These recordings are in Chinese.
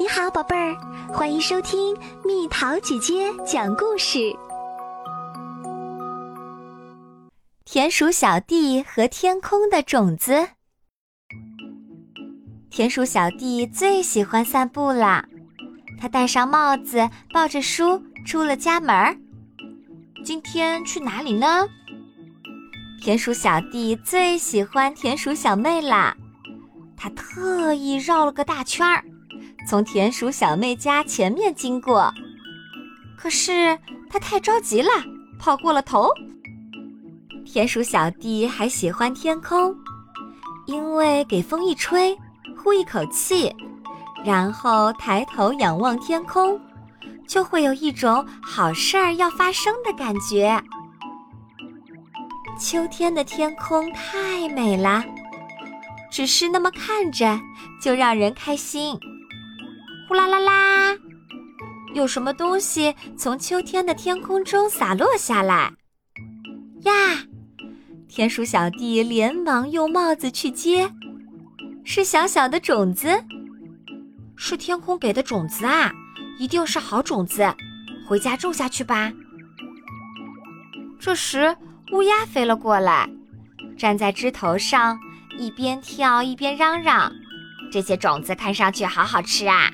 你好，宝贝儿，欢迎收听蜜桃姐姐讲故事。田鼠小弟和天空的种子。田鼠小弟最喜欢散步啦，他戴上帽子，抱着书出了家门儿。今天去哪里呢？田鼠小弟最喜欢田鼠小妹啦，他特意绕了个大圈儿。从田鼠小妹家前面经过，可是他太着急了，跑过了头。田鼠小弟还喜欢天空，因为给风一吹，呼一口气，然后抬头仰望天空，就会有一种好事儿要发生的感觉。秋天的天空太美了，只是那么看着就让人开心。呼啦啦啦！有什么东西从秋天的天空中洒落下来？呀！田鼠小弟连忙用帽子去接，是小小的种子，是天空给的种子啊！一定是好种子，回家种下去吧。这时，乌鸦飞了过来，站在枝头上，一边跳一边嚷嚷：“这些种子看上去好好吃啊！”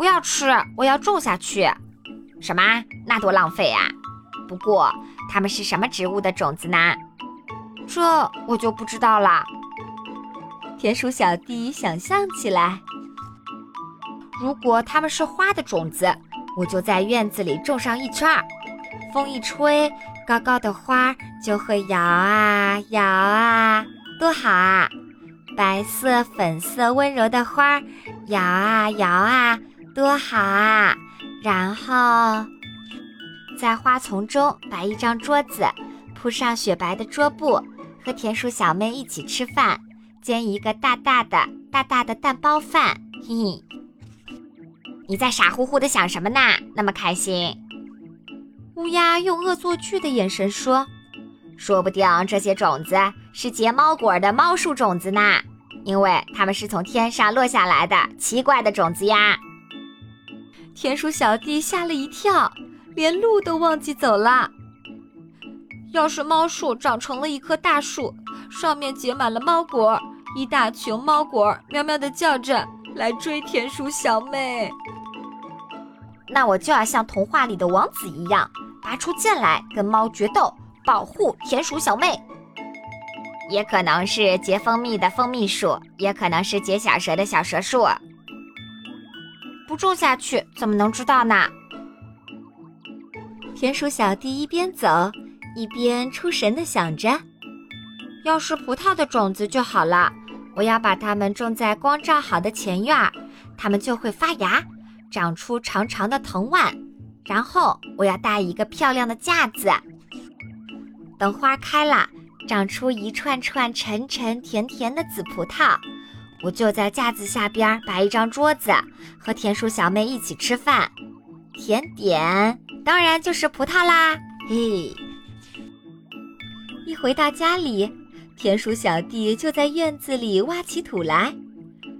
不要吃，我要种下去。什么？那多浪费啊！不过它们是什么植物的种子呢？这我就不知道了。田鼠小弟想象起来，如果它们是花的种子，我就在院子里种上一圈儿。风一吹，高高的花就会摇啊摇啊，多好啊！白色、粉色、温柔的花，摇啊摇啊。多好啊！然后，在花丛中摆一张桌子，铺上雪白的桌布，和田鼠小妹一起吃饭，煎一个大大的、大大的蛋包饭。嘿嘿，你在傻乎乎的想什么呢？那么开心？乌鸦用恶作剧的眼神说：“说不定这些种子是结猫果的猫树种子呢，因为它们是从天上落下来的奇怪的种子呀。”田鼠小弟吓了一跳，连路都忘记走了。要是猫树长成了一棵大树，上面结满了猫果，一大群猫果喵喵地叫着来追田鼠小妹，那我就要像童话里的王子一样，拔出剑来跟猫决斗，保护田鼠小妹。也可能是结蜂蜜的蜂蜜树，也可能是结小蛇的小蛇树。不种下去怎么能知道呢？田鼠小弟一边走一边出神的想着：“要是葡萄的种子就好了，我要把它们种在光照好的前院，它们就会发芽，长出长长的藤蔓。然后我要搭一个漂亮的架子，等花开了，长出一串串沉沉甜甜的紫葡萄。”我就在架子下边摆一张桌子，和田鼠小妹一起吃饭。甜点当然就是葡萄啦！嘿，一回到家里，田鼠小弟就在院子里挖起土来，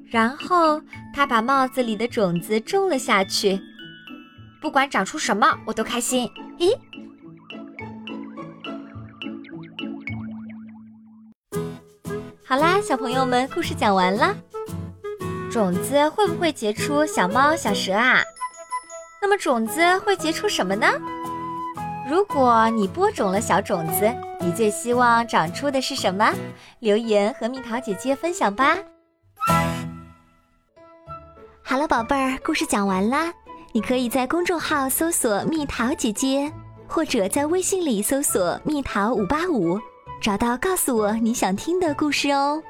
然后他把帽子里的种子种了下去。不管长出什么，我都开心。咦？好啦，小朋友们，故事讲完了。种子会不会结出小猫、小蛇啊？那么种子会结出什么呢？如果你播种了小种子，你最希望长出的是什么？留言和蜜桃姐姐分享吧。好了，宝贝儿，故事讲完啦。你可以在公众号搜索“蜜桃姐姐”，或者在微信里搜索“蜜桃五八五”。找到，告诉我你想听的故事哦。